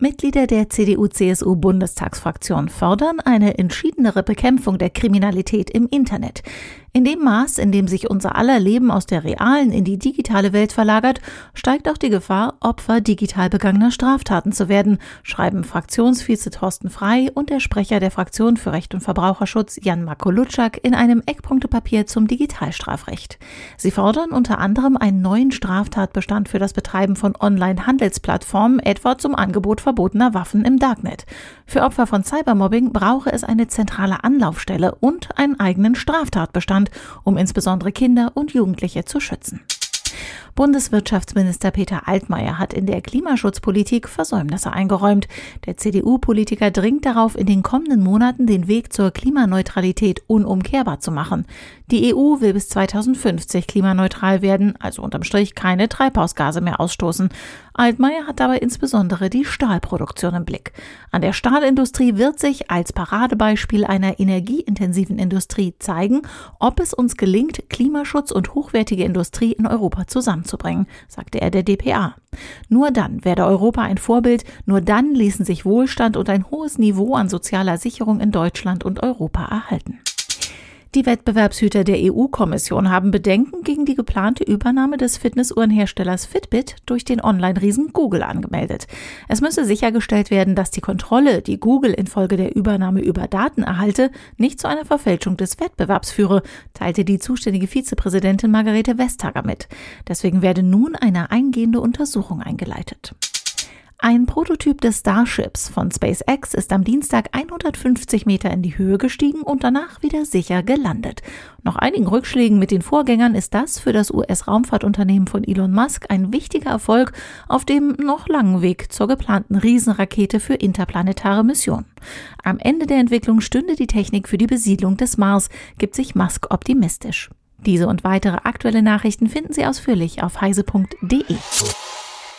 Mitglieder der CDU-CSU-Bundestagsfraktion fordern eine entschiedenere Bekämpfung der Kriminalität im Internet. In dem Maß, in dem sich unser aller Leben aus der realen in die digitale Welt verlagert, steigt auch die Gefahr, Opfer digital begangener Straftaten zu werden, schreiben Fraktionsvize Thorsten Frei und der Sprecher der Fraktion für Recht und Verbraucherschutz Jan Makolutschak in einem Eckpunktepapier zum Digitalstrafrecht. Sie fordern unter anderem einen neuen Straftatbestand für das Betreiben von Online-Handelsplattformen, etwa zum Angebot verbotener Waffen im Darknet. Für Opfer von Cybermobbing brauche es eine zentrale Anlaufstelle und einen eigenen Straftatbestand um insbesondere Kinder und Jugendliche zu schützen. Bundeswirtschaftsminister Peter Altmaier hat in der Klimaschutzpolitik Versäumnisse eingeräumt. Der CDU-Politiker dringt darauf, in den kommenden Monaten den Weg zur Klimaneutralität unumkehrbar zu machen. Die EU will bis 2050 klimaneutral werden, also unterm Strich keine Treibhausgase mehr ausstoßen. Altmaier hat dabei insbesondere die Stahlproduktion im Blick. An der Stahlindustrie wird sich als Paradebeispiel einer energieintensiven Industrie zeigen, ob es uns gelingt, Klimaschutz und hochwertige Industrie in Europa zusammenzubringen, sagte er der DPA. Nur dann werde Europa ein Vorbild, nur dann ließen sich Wohlstand und ein hohes Niveau an sozialer Sicherung in Deutschland und Europa erhalten. Die Wettbewerbshüter der EU-Kommission haben Bedenken gegen die geplante Übernahme des Fitnessuhrenherstellers Fitbit durch den Online-Riesen Google angemeldet. Es müsse sichergestellt werden, dass die Kontrolle, die Google infolge der Übernahme über Daten erhalte, nicht zu einer Verfälschung des Wettbewerbs führe, teilte die zuständige Vizepräsidentin Margarete Vestager mit. Deswegen werde nun eine eingehende Untersuchung eingeleitet. Ein Prototyp des Starships von SpaceX ist am Dienstag 150 Meter in die Höhe gestiegen und danach wieder sicher gelandet. Nach einigen Rückschlägen mit den Vorgängern ist das für das US-Raumfahrtunternehmen von Elon Musk ein wichtiger Erfolg auf dem noch langen Weg zur geplanten Riesenrakete für interplanetare Missionen. Am Ende der Entwicklung stünde die Technik für die Besiedlung des Mars, gibt sich Musk optimistisch. Diese und weitere aktuelle Nachrichten finden Sie ausführlich auf heise.de.